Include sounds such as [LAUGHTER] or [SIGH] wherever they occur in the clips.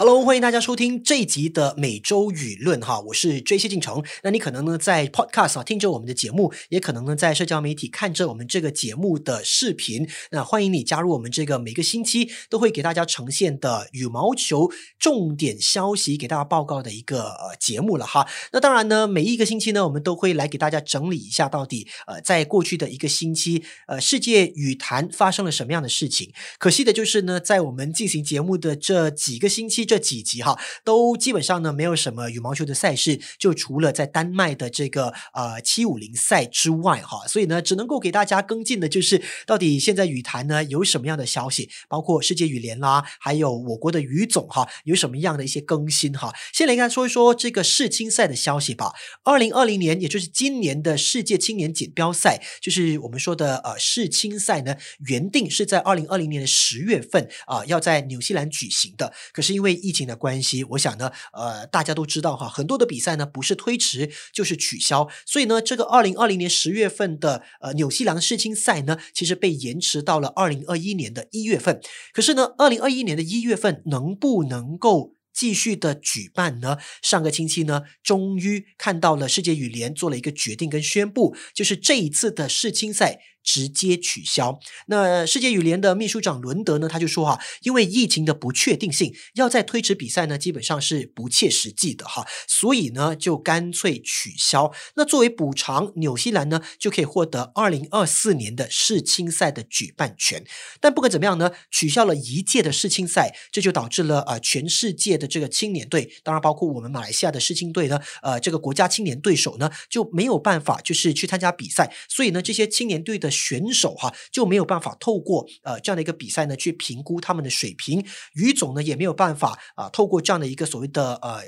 Hello，欢迎大家收听这一集的每周舆论哈，我是追谢进城。那你可能呢在 Podcast 啊听着我们的节目，也可能呢在社交媒体看着我们这个节目的视频。那欢迎你加入我们这个每个星期都会给大家呈现的羽毛球重点消息给大家报告的一个呃节目了哈。那当然呢，每一个星期呢，我们都会来给大家整理一下到底呃在过去的一个星期呃世界羽坛发生了什么样的事情。可惜的就是呢，在我们进行节目的这几个星期。这几集哈，都基本上呢没有什么羽毛球的赛事，就除了在丹麦的这个呃七五零赛之外哈，所以呢只能够给大家跟进的就是到底现在羽坛呢有什么样的消息，包括世界羽联啦，还有我国的羽总哈有什么样的一些更新哈。先来看说一说这个世青赛的消息吧。二零二零年，也就是今年的世界青年锦标赛，就是我们说的呃世青赛呢，原定是在二零二零年的十月份啊要在纽西兰举行的，可是因为疫情的关系，我想呢，呃，大家都知道哈，很多的比赛呢不是推迟就是取消，所以呢，这个二零二零年十月份的呃纽西兰世青赛呢，其实被延迟到了二零二一年的一月份。可是呢，二零二一年的一月份能不能够继续的举办呢？上个星期呢，终于看到了世界羽联做了一个决定跟宣布，就是这一次的世青赛。直接取消。那世界羽联的秘书长伦德呢？他就说哈，因为疫情的不确定性，要再推迟比赛呢，基本上是不切实际的哈，所以呢，就干脆取消。那作为补偿，纽西兰呢就可以获得二零二四年的世青赛的举办权。但不管怎么样呢，取消了一届的世青赛，这就导致了呃全世界的这个青年队，当然包括我们马来西亚的世青队呢，呃这个国家青年对手呢就没有办法就是去参加比赛。所以呢，这些青年队的。选手哈就没有办法透过呃这样的一个比赛呢去评估他们的水平，于总呢也没有办法啊透过这样的一个所谓的呃。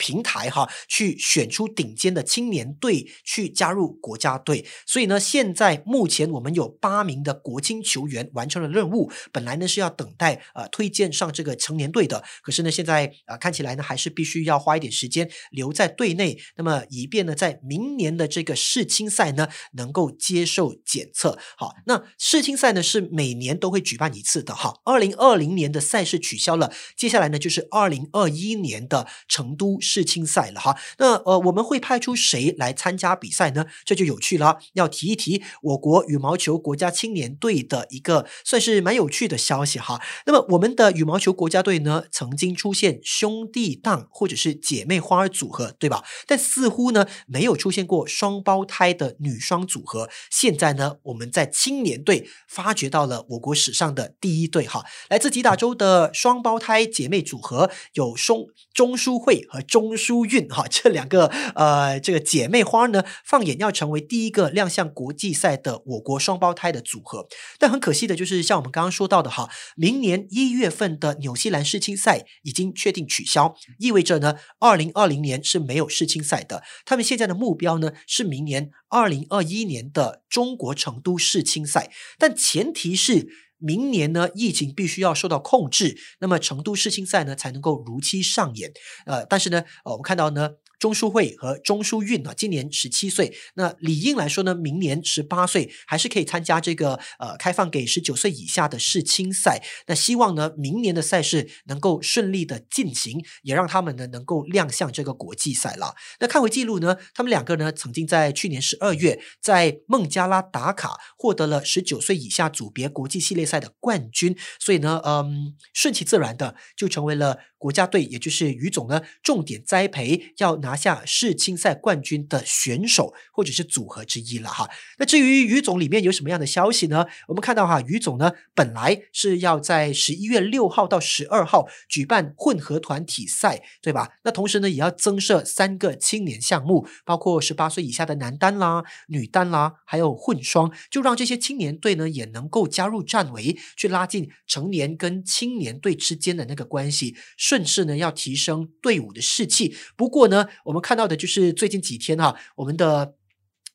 平台哈，去选出顶尖的青年队去加入国家队。所以呢，现在目前我们有八名的国青球员完成了任务。本来呢是要等待呃推荐上这个成年队的，可是呢现在啊看起来呢还是必须要花一点时间留在队内，那么以便呢在明年的这个世青赛呢能够接受检测。好，那世青赛呢是每年都会举办一次的哈。二零二零年的赛事取消了，接下来呢就是二零二一年的成都。世青赛了哈，那呃，我们会派出谁来参加比赛呢？这就有趣了，要提一提我国羽毛球国家青年队的一个算是蛮有趣的消息哈。那么我们的羽毛球国家队呢，曾经出现兄弟档或者是姐妹花组合，对吧？但似乎呢，没有出现过双胞胎的女双组合。现在呢，我们在青年队发掘到了我国史上的第一对哈，来自吉打州的双胞胎姐妹组合，有钟钟淑慧和钟。钟书韵哈，这两个呃，这个姐妹花呢，放眼要成为第一个亮相国际赛的我国双胞胎的组合。但很可惜的就是，像我们刚刚说到的哈，明年一月份的纽西兰世青赛已经确定取消，意味着呢，二零二零年是没有世青赛的。他们现在的目标呢，是明年二零二一年的中国成都世青赛，但前提是。明年呢，疫情必须要受到控制，那么成都世青赛呢才能够如期上演。呃，但是呢，呃，我们看到呢。钟书慧和钟书韵呢，今年十七岁。那理应来说呢，明年十八岁还是可以参加这个呃开放给十九岁以下的世青赛。那希望呢，明年的赛事能够顺利的进行，也让他们呢能够亮相这个国际赛了。那看回记录呢，他们两个呢曾经在去年十二月在孟加拉达卡获得了十九岁以下组别国际系列赛的冠军，所以呢，嗯，顺其自然的就成为了。国家队，也就是于总呢，重点栽培要拿拿下世青赛冠军的选手或者是组合之一了哈。那至于于总里面有什么样的消息呢？我们看到哈，于总呢本来是要在十一月六号到十二号举办混合团体赛，对吧？那同时呢，也要增设三个青年项目，包括十八岁以下的男单啦、女单啦，还有混双，就让这些青年队呢也能够加入战围，去拉近成年跟青年队之间的那个关系。顺势呢，要提升队伍的士气。不过呢，我们看到的就是最近几天哈，我们的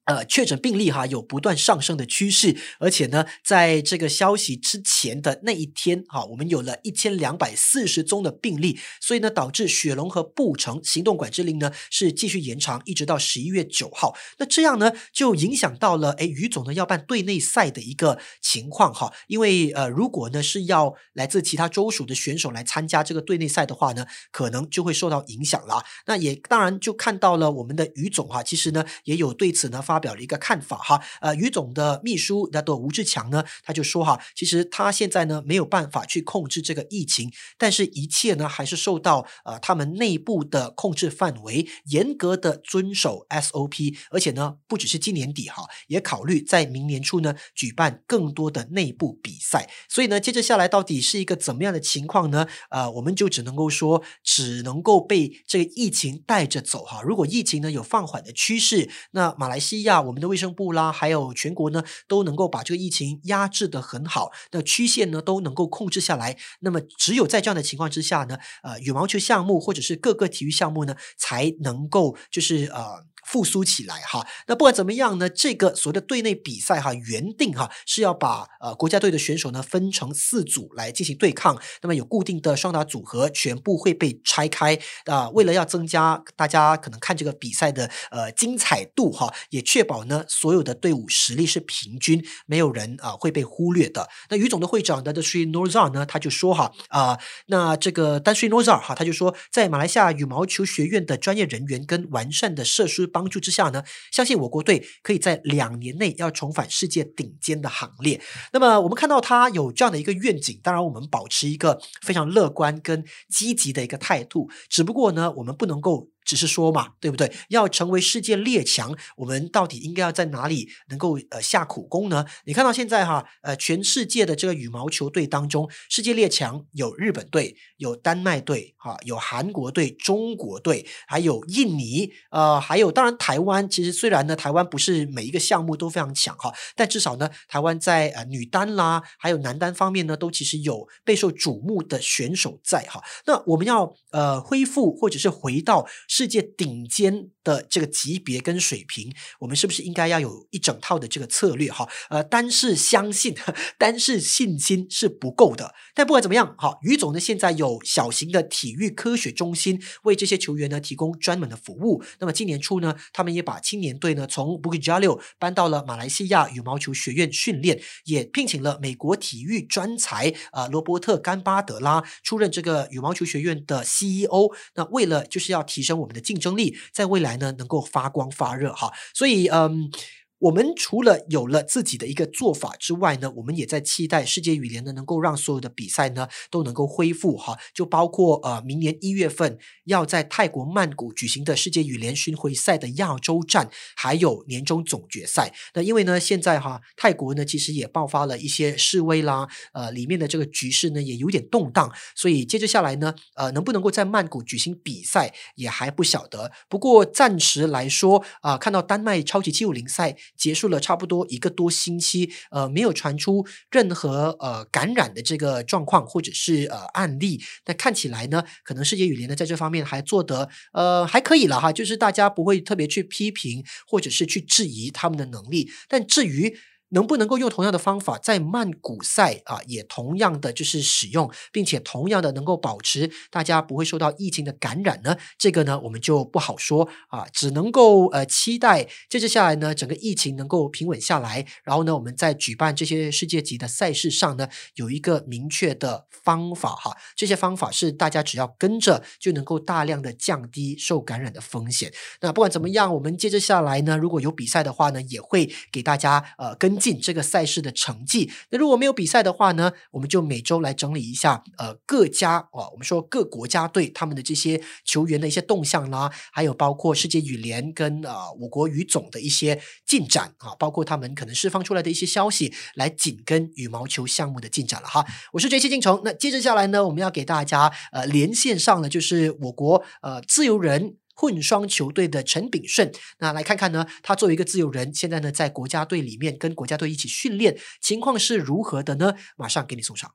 呃，确诊病例哈有不断上升的趋势，而且呢，在这个消息之前的那一天哈，我们有了一千两百四十宗的病例，所以呢，导致雪龙和布城行动管制令呢是继续延长，一直到十一月九号。那这样呢，就影响到了哎，于总呢要办队内赛的一个情况哈，因为呃，如果呢是要来自其他州属的选手来参加这个队内赛的话呢，可能就会受到影响了。那也当然就看到了我们的于总哈，其实呢也有对此呢发。发表了一个看法哈，呃，于总的秘书那朵吴志强呢，他就说哈，其实他现在呢没有办法去控制这个疫情，但是一切呢还是受到呃他们内部的控制范围，严格的遵守 SOP，而且呢不只是今年底哈，也考虑在明年初呢举办更多的内部比赛，所以呢接着下来到底是一个怎么样的情况呢？呃，我们就只能够说，只能够被这个疫情带着走哈。如果疫情呢有放缓的趋势，那马来西亚。呀我们的卫生部啦，还有全国呢，都能够把这个疫情压制的很好，那曲线呢都能够控制下来。那么只有在这样的情况之下呢，呃，羽毛球项目或者是各个体育项目呢，才能够就是呃。复苏起来哈，那不管怎么样呢，这个所谓的队内比赛哈，原定哈是要把呃国家队的选手呢分成四组来进行对抗，那么有固定的双打组合，全部会被拆开啊，为了要增加大家可能看这个比赛的呃精彩度哈，也确保呢所有的队伍实力是平均，没有人啊会被忽略的。那于总的会长的 Sri Norzar 呢，他就说哈啊，那这个 Sri Norzar 哈，他就说在马来西亚羽毛球学院的专业人员跟完善的设施。帮助之下呢，相信我国队可以在两年内要重返世界顶尖的行列。那么我们看到他有这样的一个愿景，当然我们保持一个非常乐观跟积极的一个态度。只不过呢，我们不能够。只是说嘛，对不对？要成为世界列强，我们到底应该要在哪里能够呃下苦功呢？你看到现在哈，呃，全世界的这个羽毛球队当中，世界列强有日本队、有丹麦队、哈，有韩国队、中国队，还有印尼，呃，还有当然台湾。其实虽然呢，台湾不是每一个项目都非常强哈，但至少呢，台湾在呃女单啦，还有男单方面呢，都其实有备受瞩目的选手在哈。那我们要呃恢复或者是回到。世界顶尖的这个级别跟水平，我们是不是应该要有一整套的这个策略？哈，呃，单是相信，[LAUGHS] 单是信心是不够的。但不管怎么样，哈，于总呢现在有小型的体育科学中心，为这些球员呢提供专门的服务。那么今年初呢，他们也把青年队呢从布吉加六搬到了马来西亚羽毛球学院训练，也聘请了美国体育专才啊罗伯特甘巴德拉出任这个羽毛球学院的 CEO。那为了就是要提升我。我们的竞争力在未来呢，能够发光发热哈，所以嗯。我们除了有了自己的一个做法之外呢，我们也在期待世界羽联呢能够让所有的比赛呢都能够恢复哈，就包括呃明年一月份要在泰国曼谷举行的世界羽联巡回赛的亚洲站，还有年终总决赛。那因为呢现在哈泰国呢其实也爆发了一些示威啦，呃里面的这个局势呢也有点动荡，所以接着下来呢呃能不能够在曼谷举行比赛也还不晓得。不过暂时来说啊，看到丹麦超级七五零赛。结束了差不多一个多星期，呃，没有传出任何呃感染的这个状况或者是呃案例。那看起来呢，可能世界羽联呢在这方面还做得呃还可以了哈，就是大家不会特别去批评或者是去质疑他们的能力。但至于，能不能够用同样的方法在曼谷赛啊，也同样的就是使用，并且同样的能够保持大家不会受到疫情的感染呢？这个呢，我们就不好说啊，只能够呃期待接着下来呢，整个疫情能够平稳下来，然后呢，我们在举办这些世界级的赛事上呢，有一个明确的方法哈。这些方法是大家只要跟着就能够大量的降低受感染的风险。那不管怎么样，我们接着下来呢，如果有比赛的话呢，也会给大家呃跟。进这个赛事的成绩。那如果没有比赛的话呢，我们就每周来整理一下，呃，各家啊，我们说各国家队他们的这些球员的一些动向啦，还有包括世界羽联跟啊我国羽总的一些进展啊，包括他们可能释放出来的一些消息，来紧跟羽毛球项目的进展了哈。我是杰西进程，那接着下来呢，我们要给大家呃连线上的就是我国呃自由人。混双球队的陈炳顺，那来看看呢？他作为一个自由人，现在呢在国家队里面跟国家队一起训练，情况是如何的呢？马上给你送上。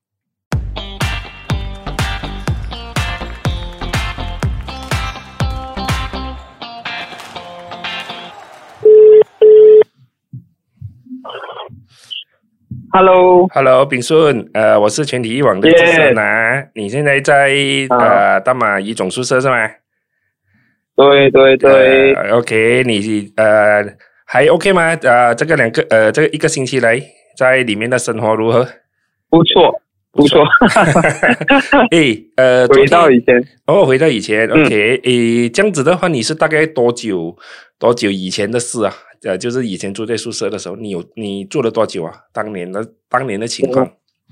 Hello，Hello，炳顺，呃，我是全体一网的主持人，你现在在呃大马一总宿舍是吗？对对对，呃 OK，你呃还 OK 吗？呃，这个两个呃这个一个星期来在里面的生活如何？不错不错，[LAUGHS] 诶，呃，回到以前，哦，回到以前嗯，OK，诶，这样子的话，你是大概多久多久以前的事啊？呃，就是以前住在宿舍的时候，你有你住了多久啊？当年的当年的情况？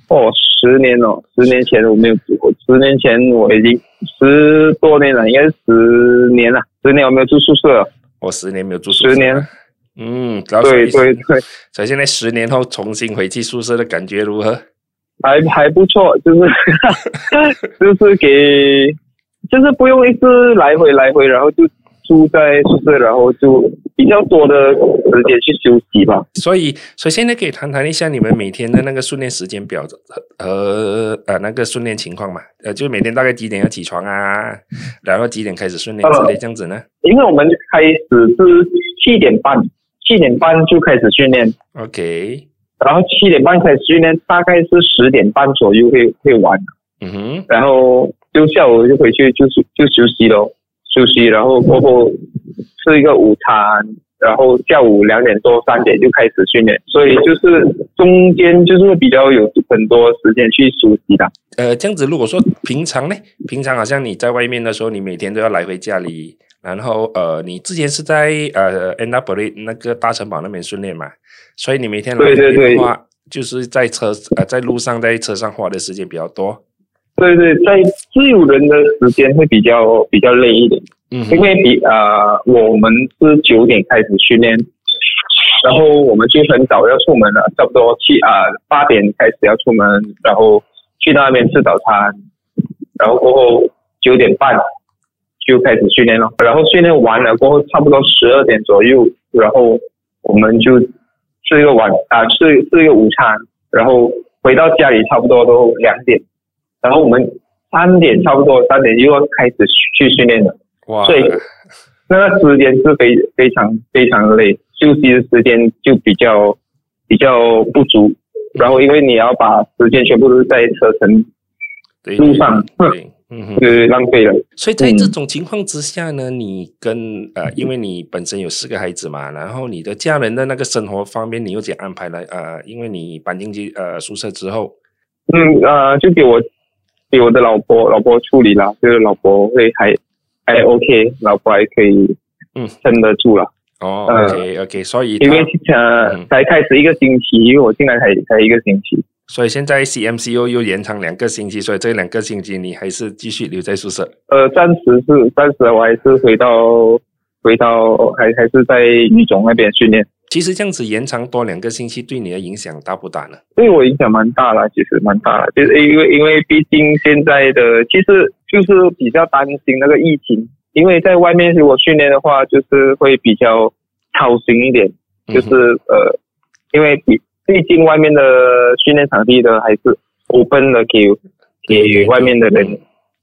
哦，十年了，十年前我没有住过，十年前我已经十多年了，应该是十年了，十年我没有住宿舍。了，我十年没有住宿舍，十年，嗯，对对对，所以现在十年后重新回去宿舍的感觉如何？还还不错，就是 [LAUGHS] 就是给，就是不用一直来回来回，然后就住在宿舍，然后就比较多的时间去休息吧。所以，所以现在可以谈谈一下你们每天的那个训练时间表和呃那个训练情况嘛？呃，就每天大概几点要起床啊？然后几点开始训练之类这样子呢因为我们开始是七点半，七点半就开始训练，？OK，然后七点半开始训练，大概是十点半左右会会完，嗯哼，然后就下午就回去就休就休息咯，休息，然后过后吃一个午餐，然后下午两点多三点就开始训练，所以就是中间就是会比较有很多时间去休息的。呃，这样子如果说平常呢，平常好像你在外面的时候，你每天都要来回家里，然后呃，你之前是在呃 a n a b r i 那个大城堡那边训练嘛，所以你每天来回对对对的话，就是在车呃在路上在车上花的时间比较多。对对，在自由人的时间会比较比较累一点。嗯因为比呃，我们是九点开始训练，然后我们就很早要出门了，差不多七啊八点开始要出门，然后去到那边吃早餐，然后过后九点半就开始训练了，然后训练完了过后差不多十二点左右，然后我们就吃一个晚啊吃吃一个午餐，然后回到家里差不多都两点，然后我们三点差不多三点又要开始去训练了。哇，对那个时间是非非常非常累，休息的时间就比较比较不足。然后因为你要把时间全部都是在车程，对路上对，嗯是浪费了。所以在这嗯种情况之下呢，你跟呃，因为你本身有四个孩子嘛，然后你的家人的那个生活方面，你又怎样安排呢？呃，因为你搬进去呃宿舍之后，嗯呃，就给我给我的老婆老婆处理了，就是老婆会还还 OK，老婆还可以嗯撑得住了。哦呃，OK OK，所以因为他呃嗯才开始一个星期，因为我进来才才一个星期。所以现在 CMC 又又延长两个星期，所以这两个星期你还是继续留在宿舍。呃，暂时是暂时我还是回到回到还还是在育种那边训练。其实这样子延长多两个星期，对你的影响大不大呢？对我影响蛮大了，其实蛮大了，就是因为因为毕竟现在的其实就是比较担心那个疫情，因为在外面如果训练的话，就是会比较操心一点，就是、嗯呃，因为毕毕竟外面的训练场地的还是 open 的给给外面的人嗯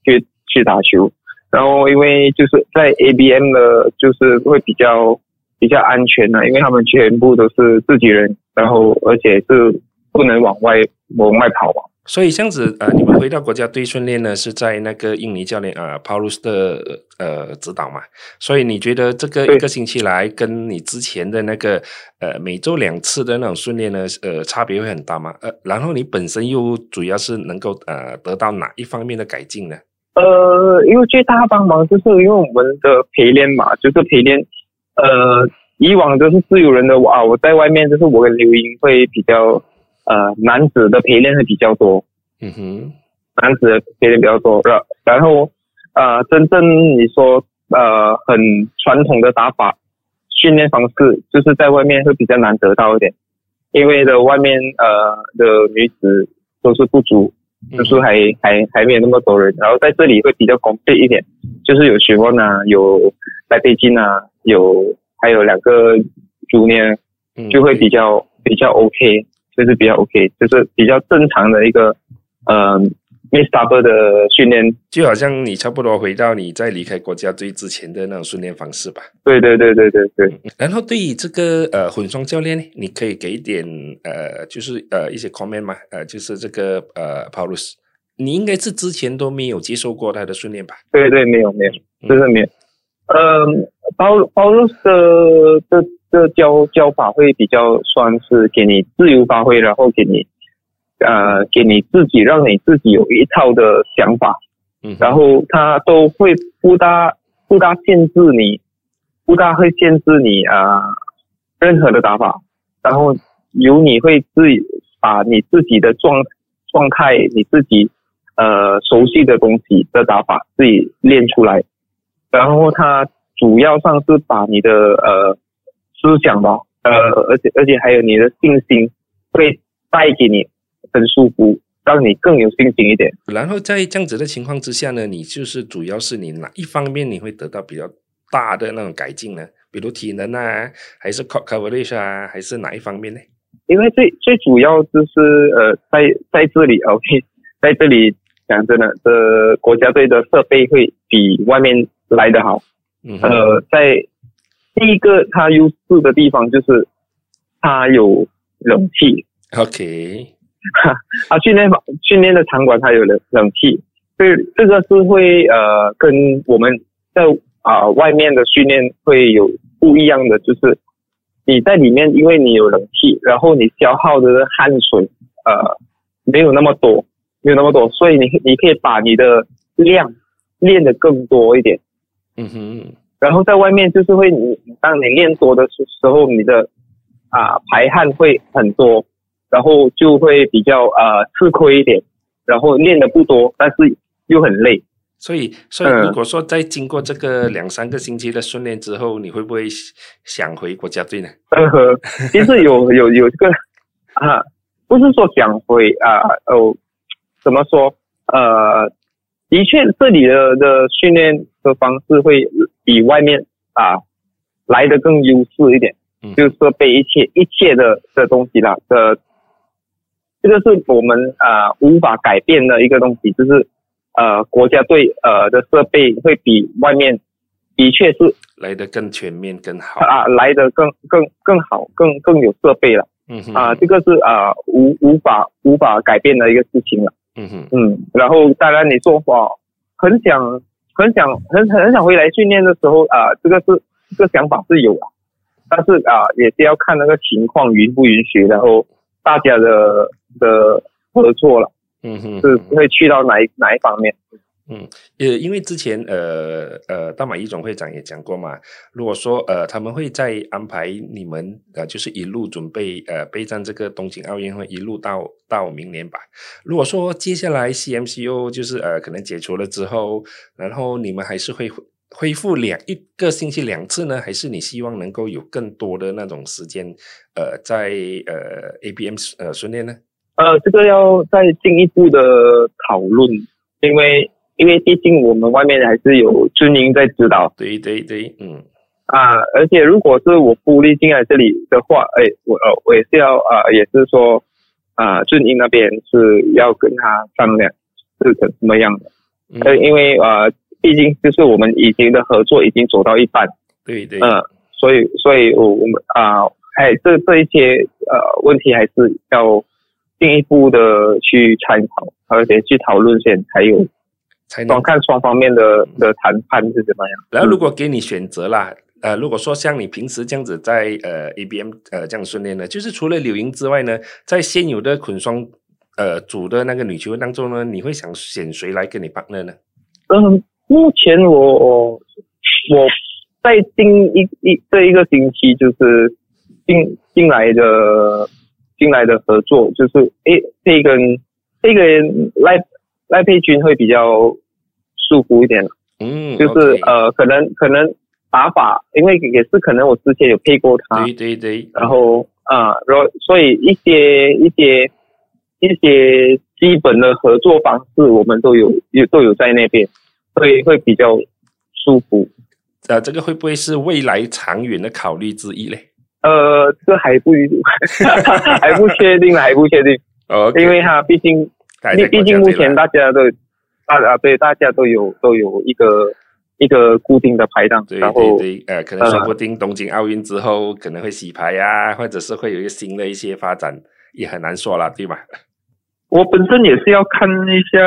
去去打球，然后因为就是在 ABM 的，就是会比较比较安全的，因为他们全部都是自己人，然后而且是不能往外往外跑嘛。所以这样子，呃，你们回到国家队训练呢，是在那个印尼教练呃 Paulus 的呃指导嘛？所以你觉得这个一个星期来，跟你之前的那个呃每周两次的那种训练呢，呃，差别会很大吗？呃，然后你本身又主要是能够呃得到哪一方面的改进呢？呃，因为最大帮忙就是因为我们的陪练嘛，就是陪练，呃，以往都是自由人的啊，我在外面就是我跟刘英会比较，呃，男子的陪练会比较多，嗯哼，男子的陪练比较多，然然后呃，真正你说呃很传统的打法训练方式，就是在外面会比较难得到一点，因为的外面呃的女子都是不足，就是还还还没有那么多人，然后在这里会比较公平一点，就是有学问啊，有来北京啊，有还有两个 junior 嗯就会比较比较 OK，就是比较 OK，就是比较正常的一个呃 Miss Double 的训练，就好像你差不多回到你在离开国家队之前的那种训练方式吧。对对对对对对。然后对于这个呃混双教练呢，你可以给一点呃，就是呃一些 comment 吗？呃，就是这个呃 Paulus，你应该是之前都没有接受过他的训练吧？对对，没有没有，就是没有。呃，Paul Paulus 的的的教教法会比较算是给你自由发挥，然后给你。呃，给你自己，让你自己有一套的想法，嗯，然后他都会不大不大限制你，不大会限制你啊，任何的打法，然后由你会自己把你自己的状状态，你自己呃熟悉的东西的打法自己练出来，然后他主要上是把你的呃思想吧，呃，而且而且还有你的信心会带给你。很舒服，让你更有信心一点。然后在这样子的情况之下呢，你就是主要是你哪一方面你会得到比较大的那种改进呢？比如体能啊，还是 coverage 啊，还是哪一方面呢？因为最最主要就是呃，在在这里，OK，在这里讲真的，这国家队的设备会比外面来的好。嗯。呃，在第一个它优势的地方就是它有冷气。OK。[LAUGHS] 啊，训练房训练的场馆它有冷冷气，所以这个是会呃跟我们在啊外面的训练会有不一样的，就是你在里面，因为你有冷气，然后你消耗的汗水呃没有那么多，没有那么多，所以你你可以把你的量练得更多一点。嗯哼。然后在外面就是会你当你练多的时时候，你的啊排汗会很多。然后就会比较呃吃亏一点，然后练的不多，但是又很累。所以，所以如果说在经过这个两三个星期的训练之后，你会不会想回国家队呢？呃呵，其实有有有这个啊，不是说想回啊哦，怎么说？呃，的确这里的的训练的方式会比外面啊来的更优势一点，就是说被一切一切的的东西啦的。这个是我们呃无法改变的一个东西，就是呃国家队呃的设备会比外面的确是来的更全面更好啊，来的更更更好，更更有设备了。嗯哼啊，这个是啊无无法无法改变的一个事情了。嗯哼嗯，然后当然你说话很想很想很很想回来训练的时候啊，这个是这个想法是有啊，但是啊也是要看那个情况允不允许，然后大家的。的合作了，嗯哼，是会去到哪一哪一方面？嗯，呃，因为之前呃呃，大马一总会长也讲过嘛，如果说呃他们会再安排你们呃，就是一路准备呃备战这个东京奥运会，一路到到明年吧。如果说接下来 CMCO 就是呃可能解除了之后，然后你们还是会恢复两一个星期两次呢，还是你希望能够有更多的那种时间呃在呃 ABM 呃训练呢？呃，这个要再进一步的讨论，因为因为毕竟我们外面还是有军营在指导。对对对，嗯。啊，而且如果是我孤立进来这里的话，哎，我呃我也是要啊，也是说啊，军营那边是要跟他商量是怎怎么样的。呃，因为呃，毕竟就是我们已经的合作已经走到一半。对对。嗯，所以所以我我们啊，还这这一些呃问题还是要。进一步的去参考，而且去讨论先，才有，光看双方面的的谈判是怎么样。然后，如果给你选择啦，呃，如果说像你平时这样子在呃 ABM 呃这样训练呢，就是除了柳莹之外呢，在现有的捆双呃组的那个女球员当中呢，你会想选谁来跟你 partner 呢？嗯，目前我我在近一一这一个星期就是进进来的。进来的合作就是，诶，这个这个赖赖佩君会比较舒服一点，嗯，就是呃，可能可能打法，因为也是可能我之前有配过他，对对对，然后啊，然后所以一些一些一些基本的合作方式，我们都有有都有在那边，所以会比较舒服。呃，这个会不会是未来长远的考虑之一嘞？呃，这还不 [LAUGHS] 还不确定，还不确定。哦，因为他毕竟毕毕竟目前大家都大啊对大家都有都有一个一个固定的排档，对然后对对，呃，可能说不定东京奥运之后可能会洗牌呀、或者是会有一个新的一些发展，也很难说了，对吧？我本身也是要看一下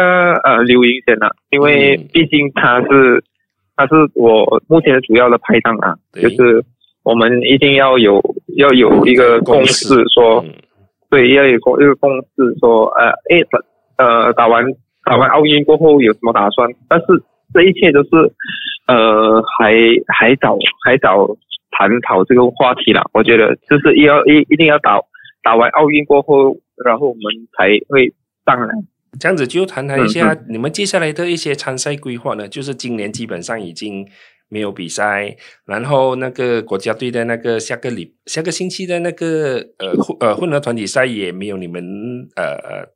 呃刘云先的，因为嗯毕竟他是他是我目前的主要的拍档啊，对就是我们一定要有要有一个共识说，嗯对，要有共一个共识说，呃，诶，呃，打完打完奥运过后有什么打算？但是这一切都是呃还还早还早探讨这个话题了。我觉得就是要一一定要打打完奥运过后，然后我们才会上来。这样子就谈谈一下嗯你们接下来的一些参赛规划呢？就是今年基本上已经没有比赛，然后那个国家队的那个下个礼下个星期的那个呃混呃混合团体赛也没有你们呃呃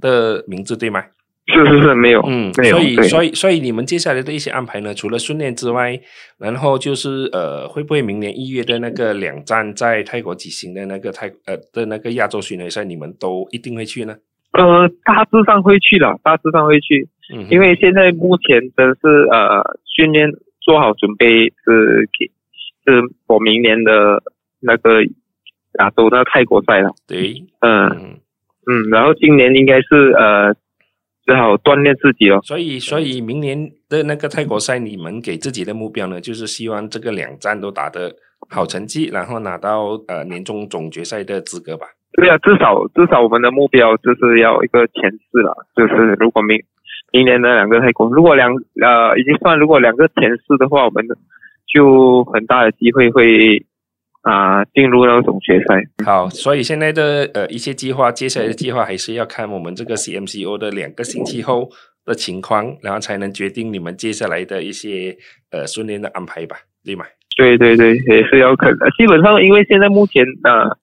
的名字对吗？是是是，没有，嗯，没有，所以所以所以你们接下来的一些安排呢，除了训练之外，然后就是呃，会不会明年一月的那个两站在泰国举行的那个泰呃的那个亚洲巡回赛，你们都一定会去呢？呃，大致上会去了，大致上会去，嗯，因为现在目前真是呃训练做好准备是给是我明年的那个亚洲的泰国赛了，对，嗯嗯，嗯，然后今年应该是呃只好锻炼自己哦。所以所以明年的那个泰国赛，你们给自己的目标呢，就是希望这个两站都打得好成绩，然后拿到呃年终总决赛的资格吧。对啊，至少至少我们的目标就是要一个前四了，就是如果明明年的两个太空，如果两呃已经算如果两个前四的话，我们就很大的机会会啊、进入那个总决赛。好，所以现在的呃一些计划，接下来的计划还是要看我们这个 CMCO 的两个星期后的情况，然后才能决定你们接下来的一些呃训练的安排吧，对吗？对对对，也是要看的。基本上因为现在目前呃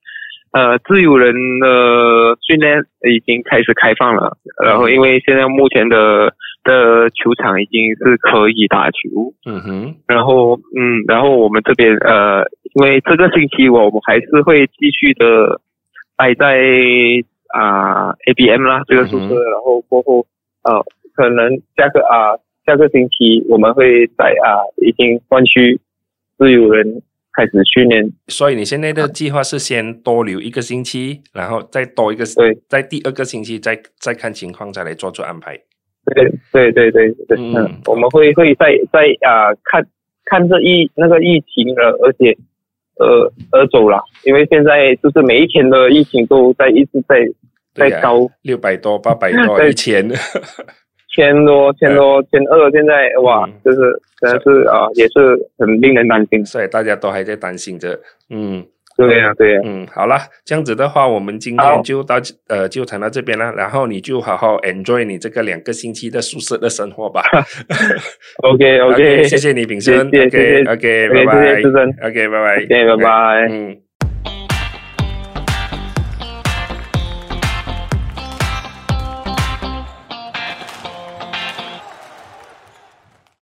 呃自由人的训练已经开始开放了，然后因为现在目前的的球场已经是可以打球，嗯哼，然后嗯，然后我们这边呃，因为这个星期我们还是会继续的待在啊、ABM 啦这个宿舍，嗯然后过后呃，可能下个啊、下个星期我们会在啊、已经换区自由人开始训练，所以你现在的计划是先多留一个星期，然后再多一个，对，在第二个星期再再看情况再来做出安排。对对对对对，嗯嗯，我们会会在在啊、看看这疫那个疫情了，而且呃而走了，因为现在就是每一天的疫情都在一直在在高。六百多、八百多、[LAUGHS] 对。一千，[LAUGHS] 千多、千多、千二，现在哇嗯，就是真的是啊、也是很令人担心。所以大家都还在担心着。嗯对呀、对呀、嗯，好了，这样子的话，我们今天就到呃就谈到这边了，然后你就好好 enjoy 你这个两个星期的宿舍的生活吧。[LAUGHS] OK [LAUGHS] OK，谢谢你，炳生。谢谢 OK 谢谢 OK，OK，拜拜。OK，拜拜。OK，拜拜嗯。